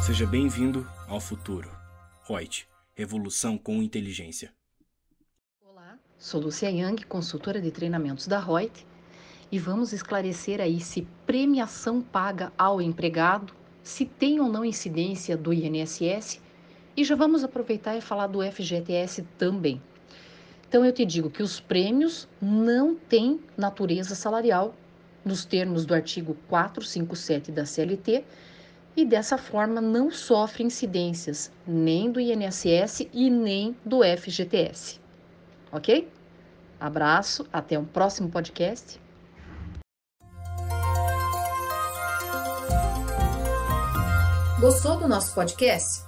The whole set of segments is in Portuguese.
Seja bem-vindo ao futuro. Reut, revolução com inteligência. Olá, sou Lucia Yang, consultora de treinamentos da Reut, e vamos esclarecer aí se premiação paga ao empregado, se tem ou não incidência do INSS, e já vamos aproveitar e falar do FGTS também. Então eu te digo que os prêmios não têm natureza salarial nos termos do artigo 457 da CLT e dessa forma não sofre incidências nem do INSS e nem do FGTS. Ok? Abraço, até um próximo podcast. Gostou do nosso podcast?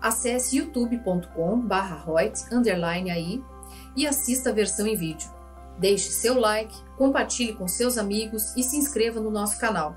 Acesse youtube.com/royt_aí e assista a versão em vídeo. Deixe seu like, compartilhe com seus amigos e se inscreva no nosso canal.